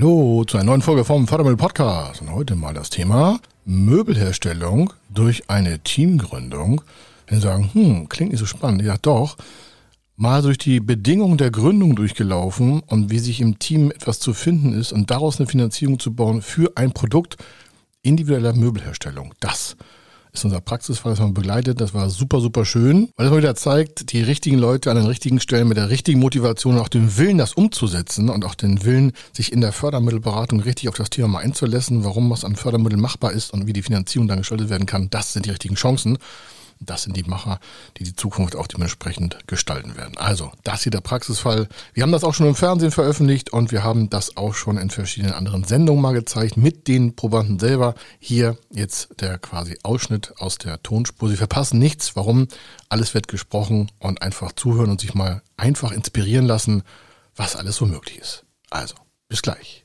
Hallo zu einer neuen Folge vom Fördermittel Podcast. Und heute mal das Thema Möbelherstellung durch eine Teamgründung. Wenn Sie sagen, hm, klingt nicht so spannend. Ja, doch. Mal durch die Bedingungen der Gründung durchgelaufen und wie sich im Team etwas zu finden ist und daraus eine Finanzierung zu bauen für ein Produkt individueller Möbelherstellung. Das ist unser Praxisfall, das man begleitet. Das war super, super schön, weil es mal wieder zeigt, die richtigen Leute an den richtigen Stellen mit der richtigen Motivation und auch den Willen, das umzusetzen und auch den Willen, sich in der Fördermittelberatung richtig auf das Thema mal einzulassen, warum was an Fördermittel machbar ist und wie die Finanzierung dann gestaltet werden kann. Das sind die richtigen Chancen. Das sind die Macher, die die Zukunft auch dementsprechend gestalten werden. Also, das hier der Praxisfall. Wir haben das auch schon im Fernsehen veröffentlicht und wir haben das auch schon in verschiedenen anderen Sendungen mal gezeigt mit den Probanden selber. Hier jetzt der quasi Ausschnitt aus der Tonspur. Sie verpassen nichts. Warum? Alles wird gesprochen und einfach zuhören und sich mal einfach inspirieren lassen, was alles so möglich ist. Also, bis gleich.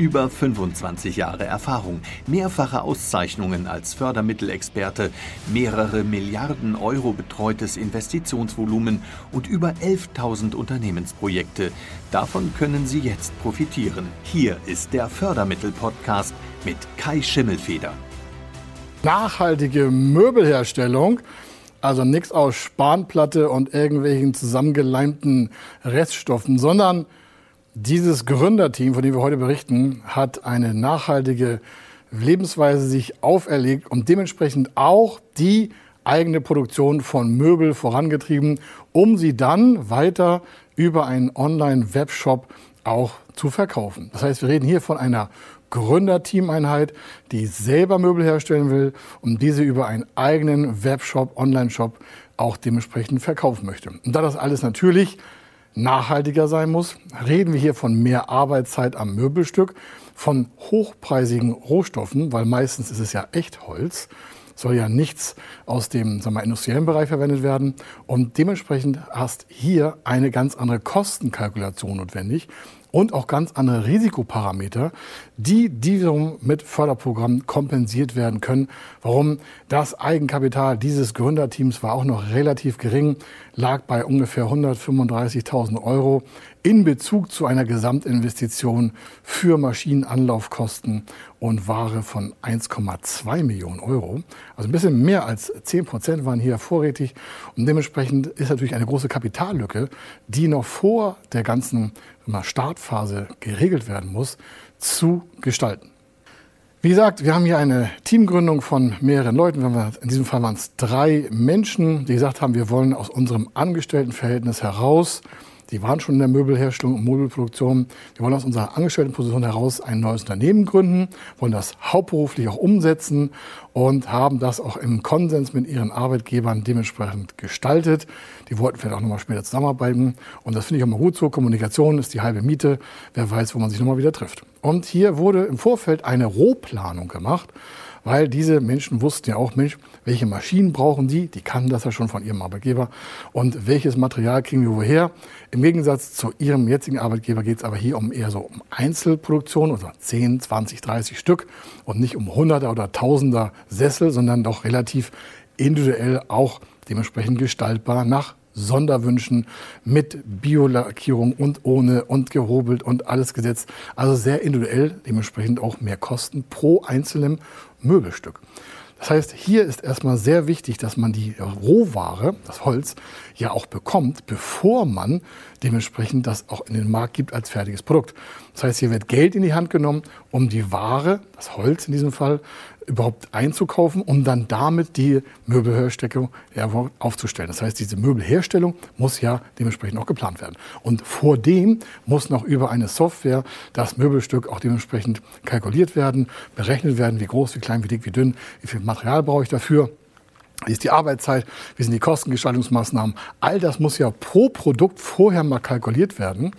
Über 25 Jahre Erfahrung, mehrfache Auszeichnungen als Fördermittelexperte, mehrere Milliarden Euro betreutes Investitionsvolumen und über 11.000 Unternehmensprojekte. Davon können Sie jetzt profitieren. Hier ist der Fördermittel-Podcast mit Kai Schimmelfeder. Nachhaltige Möbelherstellung. Also nichts aus Spanplatte und irgendwelchen zusammengeleimten Reststoffen, sondern dieses Gründerteam, von dem wir heute berichten, hat eine nachhaltige Lebensweise sich auferlegt und dementsprechend auch die eigene Produktion von Möbel vorangetrieben, um sie dann weiter über einen Online-Webshop auch zu verkaufen. Das heißt, wir reden hier von einer Gründerteameinheit, die selber Möbel herstellen will und diese über einen eigenen Webshop, Online-Shop auch dementsprechend verkaufen möchte. Und da das alles natürlich nachhaltiger sein muss, reden wir hier von mehr Arbeitszeit am Möbelstück, von hochpreisigen Rohstoffen, weil meistens ist es ja echt Holz, soll ja nichts aus dem sagen wir, industriellen Bereich verwendet werden. Und dementsprechend hast hier eine ganz andere Kostenkalkulation notwendig und auch ganz andere Risikoparameter, die wiederum mit Förderprogrammen kompensiert werden können. Warum? Das Eigenkapital dieses Gründerteams war auch noch relativ gering, lag bei ungefähr 135.000 Euro in Bezug zu einer Gesamtinvestition für Maschinenanlaufkosten und Ware von 1,2 Millionen Euro. Also ein bisschen mehr als 10 Prozent waren hier vorrätig und dementsprechend ist natürlich eine große Kapitallücke, die noch vor der ganzen Startphase geregelt werden muss, zu gestalten. Wie gesagt, wir haben hier eine Teamgründung von mehreren Leuten. In diesem Fall waren es drei Menschen, die gesagt haben, wir wollen aus unserem Angestelltenverhältnis heraus die waren schon in der Möbelherstellung und Möbelproduktion. Wir wollen aus unserer Angestelltenposition heraus ein neues Unternehmen gründen, wollen das hauptberuflich auch umsetzen und haben das auch im Konsens mit ihren Arbeitgebern dementsprechend gestaltet. Die wollten vielleicht auch nochmal später zusammenarbeiten. Und das finde ich auch mal gut so. Kommunikation ist die halbe Miete. Wer weiß, wo man sich nochmal wieder trifft. Und hier wurde im Vorfeld eine Rohplanung gemacht weil diese Menschen wussten ja auch, Mensch, welche Maschinen brauchen die? Die kannten das ja schon von ihrem Arbeitgeber. Und welches Material kriegen wir woher? Im Gegensatz zu ihrem jetzigen Arbeitgeber geht es aber hier um eher so um Einzelproduktion, also 10, 20, 30 Stück und nicht um Hunderter oder Tausender Sessel, sondern doch relativ individuell auch dementsprechend gestaltbar nach Sonderwünschen mit Biolackierung und ohne und gehobelt und alles gesetzt. Also sehr individuell, dementsprechend auch mehr Kosten pro einzelnem Möbelstück. Das heißt, hier ist erstmal sehr wichtig, dass man die Rohware, das Holz, ja auch bekommt, bevor man dementsprechend das auch in den Markt gibt als fertiges Produkt. Das heißt, hier wird Geld in die Hand genommen, um die Ware, das Holz in diesem Fall, überhaupt einzukaufen, um dann damit die Möbelherstellung aufzustellen. Das heißt, diese Möbelherstellung muss ja dementsprechend auch geplant werden. Und vor dem muss noch über eine Software das Möbelstück auch dementsprechend kalkuliert werden, berechnet werden, wie groß, wie klein, wie dick, wie dünn, wie viel Material brauche ich dafür. Wie ist die Arbeitszeit, wie sind die Kostengestaltungsmaßnahmen. All das muss ja pro Produkt vorher mal kalkuliert werden.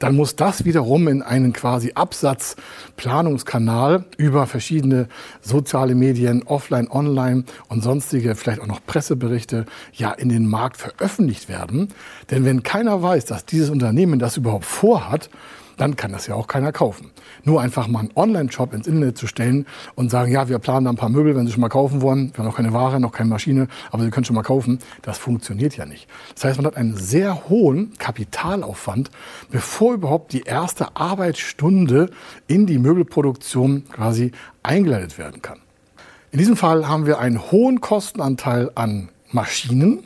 Dann muss das wiederum in einen quasi Absatzplanungskanal über verschiedene soziale Medien, offline, online und sonstige, vielleicht auch noch Presseberichte, ja in den Markt veröffentlicht werden. Denn wenn keiner weiß, dass dieses Unternehmen das überhaupt vorhat, dann kann das ja auch keiner kaufen. Nur einfach mal einen Online-Shop ins Internet zu stellen und sagen, ja, wir planen da ein paar Möbel, wenn Sie schon mal kaufen wollen. Wir haben noch keine Ware, noch keine Maschine, aber Sie können schon mal kaufen. Das funktioniert ja nicht. Das heißt, man hat einen sehr hohen Kapitalaufwand, bevor überhaupt die erste Arbeitsstunde in die Möbelproduktion quasi eingeleitet werden kann. In diesem Fall haben wir einen hohen Kostenanteil an Maschinen,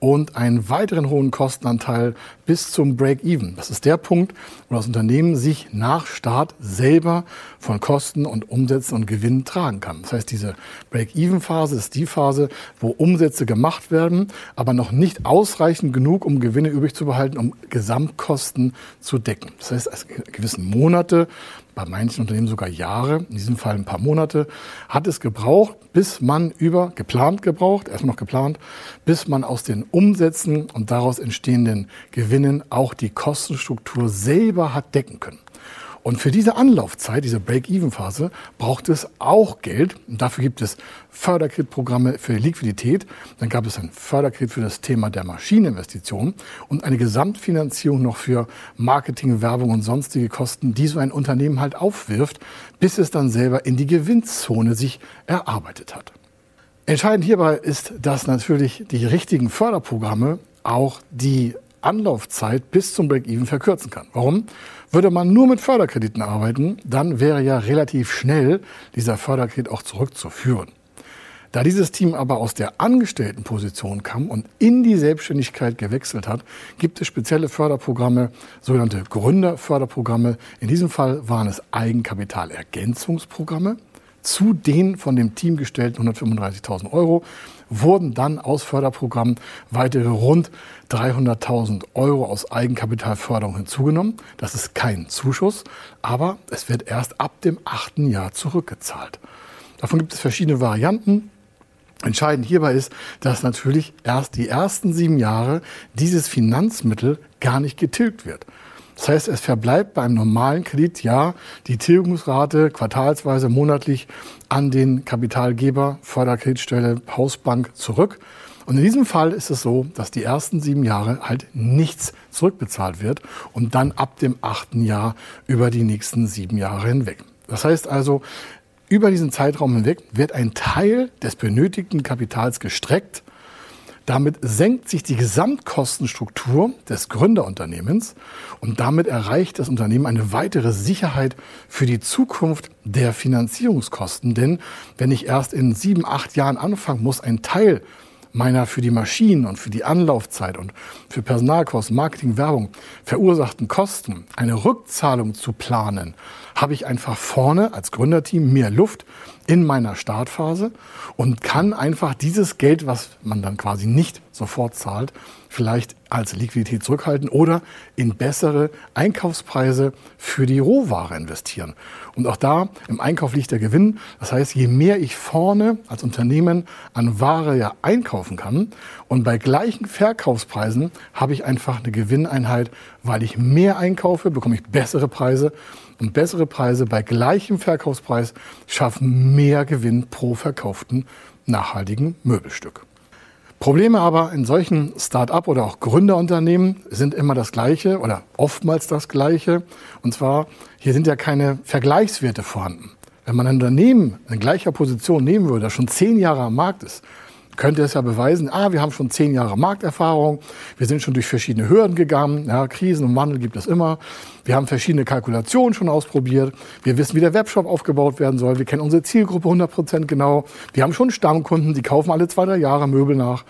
und einen weiteren hohen Kostenanteil bis zum Break-Even. Das ist der Punkt, wo das Unternehmen sich nach Start selber von Kosten und Umsätzen und Gewinnen tragen kann. Das heißt, diese Break-Even-Phase ist die Phase, wo Umsätze gemacht werden, aber noch nicht ausreichend genug, um Gewinne übrig zu behalten, um Gesamtkosten zu decken. Das heißt, es gewissen Monate bei manchen Unternehmen sogar Jahre, in diesem Fall ein paar Monate, hat es gebraucht, bis man über, geplant gebraucht, erstmal noch geplant, bis man aus den Umsätzen und daraus entstehenden Gewinnen auch die Kostenstruktur selber hat decken können. Und für diese Anlaufzeit, diese Break-Even-Phase, braucht es auch Geld. Und dafür gibt es Förderkreditprogramme für Liquidität. Dann gab es ein Förderkredit für das Thema der Maschineninvestition und eine Gesamtfinanzierung noch für Marketing, Werbung und sonstige Kosten, die so ein Unternehmen halt aufwirft, bis es dann selber in die Gewinnzone sich erarbeitet hat. Entscheidend hierbei ist, dass natürlich die richtigen Förderprogramme auch die Anlaufzeit bis zum Break-Even verkürzen kann. Warum? Würde man nur mit Förderkrediten arbeiten, dann wäre ja relativ schnell dieser Förderkredit auch zurückzuführen. Da dieses Team aber aus der Angestelltenposition kam und in die Selbstständigkeit gewechselt hat, gibt es spezielle Förderprogramme, sogenannte Gründerförderprogramme. In diesem Fall waren es Eigenkapitalergänzungsprogramme zu den von dem Team gestellten 135.000 Euro wurden dann aus Förderprogrammen weitere rund 300.000 Euro aus Eigenkapitalförderung hinzugenommen. Das ist kein Zuschuss, aber es wird erst ab dem achten Jahr zurückgezahlt. Davon gibt es verschiedene Varianten. Entscheidend hierbei ist, dass natürlich erst die ersten sieben Jahre dieses Finanzmittel gar nicht getilgt wird. Das heißt, es verbleibt beim normalen Kredit ja die Tilgungsrate quartalsweise monatlich an den Kapitalgeber, Förderkreditstelle, Hausbank zurück. Und in diesem Fall ist es so, dass die ersten sieben Jahre halt nichts zurückbezahlt wird und dann ab dem achten Jahr über die nächsten sieben Jahre hinweg. Das heißt also, über diesen Zeitraum hinweg wird ein Teil des benötigten Kapitals gestreckt damit senkt sich die Gesamtkostenstruktur des Gründerunternehmens und damit erreicht das Unternehmen eine weitere Sicherheit für die Zukunft der Finanzierungskosten. Denn wenn ich erst in sieben, acht Jahren anfangen muss, ein Teil meiner für die Maschinen und für die Anlaufzeit und für Personalkosten, Marketing, Werbung verursachten Kosten eine Rückzahlung zu planen, habe ich einfach vorne als Gründerteam mehr Luft in meiner Startphase und kann einfach dieses Geld, was man dann quasi nicht sofort zahlt, vielleicht als Liquidität zurückhalten oder in bessere Einkaufspreise für die Rohware investieren. Und auch da im Einkauf liegt der Gewinn. Das heißt, je mehr ich vorne als Unternehmen an Ware ja einkaufen kann und bei gleichen Verkaufspreisen habe ich einfach eine Gewinneinheit, weil ich mehr einkaufe, bekomme ich bessere Preise und bessere Preise bei gleichem Verkaufspreis schaffen mehr Gewinn pro verkauften nachhaltigen Möbelstück. Probleme aber in solchen Start-up oder auch Gründerunternehmen sind immer das gleiche oder oftmals das gleiche. Und zwar, hier sind ja keine Vergleichswerte vorhanden. Wenn man ein Unternehmen in gleicher Position nehmen würde, das schon zehn Jahre am Markt ist, könnte es ja beweisen, ah, wir haben schon zehn Jahre Markterfahrung, wir sind schon durch verschiedene Hürden gegangen, ja, Krisen und Wandel gibt es immer, wir haben verschiedene Kalkulationen schon ausprobiert, wir wissen, wie der Webshop aufgebaut werden soll, wir kennen unsere Zielgruppe 100 Prozent genau, wir haben schon Stammkunden, die kaufen alle zwei, drei Jahre Möbel nach.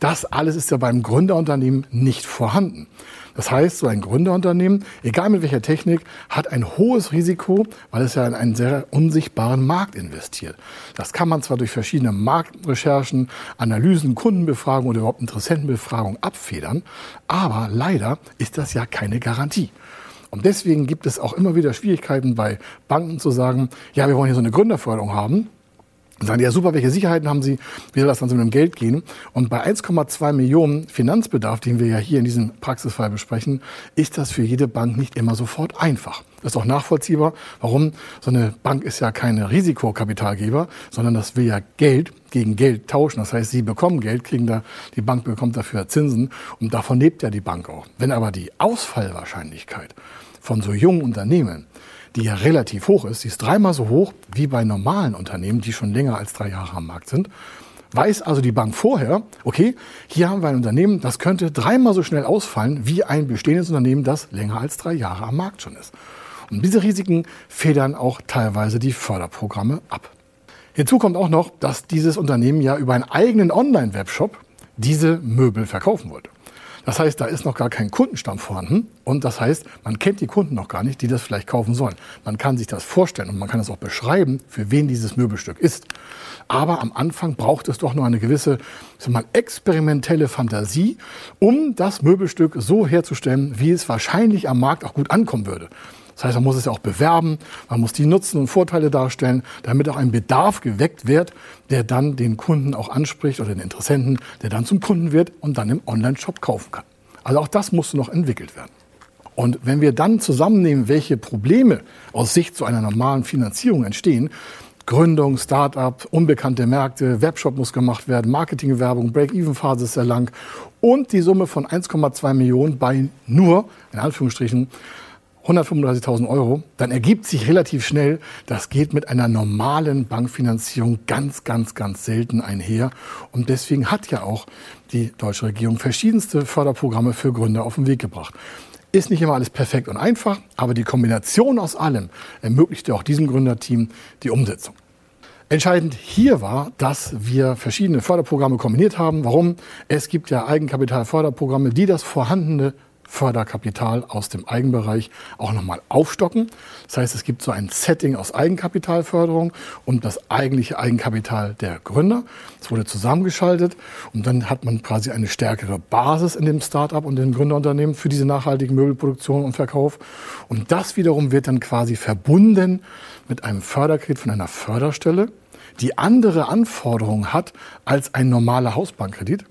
Das alles ist ja beim Gründerunternehmen nicht vorhanden. Das heißt, so ein Gründerunternehmen, egal mit welcher Technik, hat ein hohes Risiko, weil es ja in einen sehr unsichtbaren Markt investiert. Das kann man zwar durch verschiedene Marktrecherchen, Analysen, Kundenbefragungen oder überhaupt Interessentenbefragungen abfedern, aber leider ist das ja keine Garantie. Und deswegen gibt es auch immer wieder Schwierigkeiten bei Banken zu sagen, ja, wir wollen hier so eine Gründerförderung haben. Und sagen, ja super, welche Sicherheiten haben Sie, wie soll das dann so mit dem Geld gehen? Und bei 1,2 Millionen Finanzbedarf, den wir ja hier in diesem Praxisfall besprechen, ist das für jede Bank nicht immer sofort einfach. Das ist auch nachvollziehbar. Warum? So eine Bank ist ja keine Risikokapitalgeber, sondern das will ja Geld gegen Geld tauschen. Das heißt, Sie bekommen Geld, kriegen da, die Bank bekommt dafür Zinsen und davon lebt ja die Bank auch. Wenn aber die Ausfallwahrscheinlichkeit von so jungen Unternehmen die ja relativ hoch ist, die ist dreimal so hoch wie bei normalen Unternehmen, die schon länger als drei Jahre am Markt sind. Weiß also die Bank vorher, okay, hier haben wir ein Unternehmen, das könnte dreimal so schnell ausfallen wie ein bestehendes Unternehmen, das länger als drei Jahre am Markt schon ist. Und diese Risiken federn auch teilweise die Förderprogramme ab. Hinzu kommt auch noch, dass dieses Unternehmen ja über einen eigenen Online-Webshop diese Möbel verkaufen wollte. Das heißt, da ist noch gar kein Kundenstamm vorhanden. Und das heißt, man kennt die Kunden noch gar nicht, die das vielleicht kaufen sollen. Man kann sich das vorstellen und man kann es auch beschreiben, für wen dieses Möbelstück ist. Aber am Anfang braucht es doch nur eine gewisse mal, experimentelle Fantasie, um das Möbelstück so herzustellen, wie es wahrscheinlich am Markt auch gut ankommen würde. Das heißt, man muss es ja auch bewerben, man muss die Nutzen und Vorteile darstellen, damit auch ein Bedarf geweckt wird, der dann den Kunden auch anspricht oder den Interessenten, der dann zum Kunden wird und dann im Online-Shop kaufen kann. Also auch das musste noch entwickelt werden. Und wenn wir dann zusammennehmen, welche Probleme aus Sicht zu einer normalen Finanzierung entstehen, Gründung, Start-up, unbekannte Märkte, Webshop muss gemacht werden, Marketingwerbung, Break-Even-Phase ist sehr lang und die Summe von 1,2 Millionen bei nur, in Anführungsstrichen, 135.000 Euro, dann ergibt sich relativ schnell, das geht mit einer normalen Bankfinanzierung ganz, ganz, ganz selten einher. Und deswegen hat ja auch die deutsche Regierung verschiedenste Förderprogramme für Gründer auf den Weg gebracht. Ist nicht immer alles perfekt und einfach, aber die Kombination aus allem ermöglichte auch diesem Gründerteam die Umsetzung. Entscheidend hier war, dass wir verschiedene Förderprogramme kombiniert haben. Warum? Es gibt ja Eigenkapitalförderprogramme, die das vorhandene Förderkapital aus dem Eigenbereich auch nochmal aufstocken. Das heißt, es gibt so ein Setting aus Eigenkapitalförderung und das eigentliche Eigenkapital der Gründer. Es wurde zusammengeschaltet und dann hat man quasi eine stärkere Basis in dem Startup und dem Gründerunternehmen für diese nachhaltige Möbelproduktion und Verkauf. Und das wiederum wird dann quasi verbunden mit einem Förderkredit von einer Förderstelle, die andere Anforderungen hat als ein normaler Hausbankkredit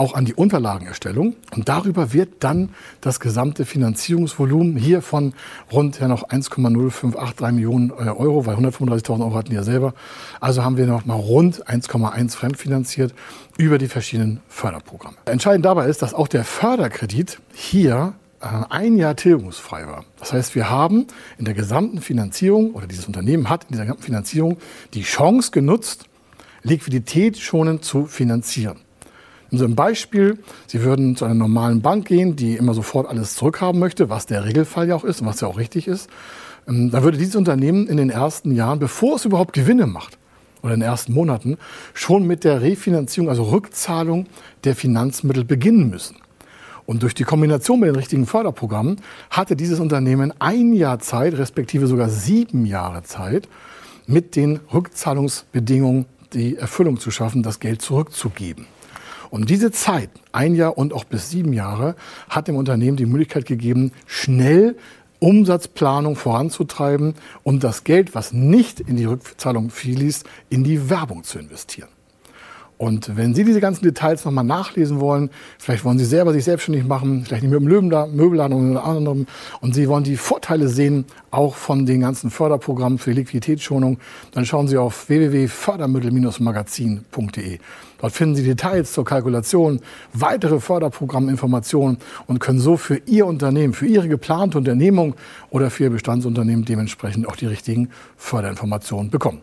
auch an die Unterlagenerstellung. Und darüber wird dann das gesamte Finanzierungsvolumen hier von rund ja noch 1,0583 Millionen äh, Euro, weil 135.000 Euro hatten die ja selber. Also haben wir noch mal rund 1,1 fremdfinanziert über die verschiedenen Förderprogramme. Entscheidend dabei ist, dass auch der Förderkredit hier äh, ein Jahr tilgungsfrei war. Das heißt, wir haben in der gesamten Finanzierung oder dieses Unternehmen hat in dieser gesamten Finanzierung die Chance genutzt, Liquidität schonend zu finanzieren. So einem Beispiel, Sie würden zu einer normalen Bank gehen, die immer sofort alles zurückhaben möchte, was der Regelfall ja auch ist und was ja auch richtig ist. Ähm, dann würde dieses Unternehmen in den ersten Jahren, bevor es überhaupt Gewinne macht, oder in den ersten Monaten, schon mit der Refinanzierung, also Rückzahlung der Finanzmittel beginnen müssen. Und durch die Kombination mit den richtigen Förderprogrammen hatte dieses Unternehmen ein Jahr Zeit, respektive sogar sieben Jahre Zeit, mit den Rückzahlungsbedingungen die Erfüllung zu schaffen, das Geld zurückzugeben. Und diese Zeit, ein Jahr und auch bis sieben Jahre, hat dem Unternehmen die Möglichkeit gegeben, schnell Umsatzplanung voranzutreiben und das Geld, was nicht in die Rückzahlung fließt, in die Werbung zu investieren. Und wenn Sie diese ganzen Details nochmal nachlesen wollen, vielleicht wollen Sie selber sich selbstständig machen, vielleicht nicht mit dem Möbelladen oder anderem, und Sie wollen die Vorteile sehen, auch von den ganzen Förderprogrammen für Liquiditätsschonung, dann schauen Sie auf www.fördermittel-magazin.de. Dort finden Sie Details zur Kalkulation, weitere Förderprogramminformationen und können so für Ihr Unternehmen, für Ihre geplante Unternehmung oder für Ihr Bestandsunternehmen dementsprechend auch die richtigen Förderinformationen bekommen.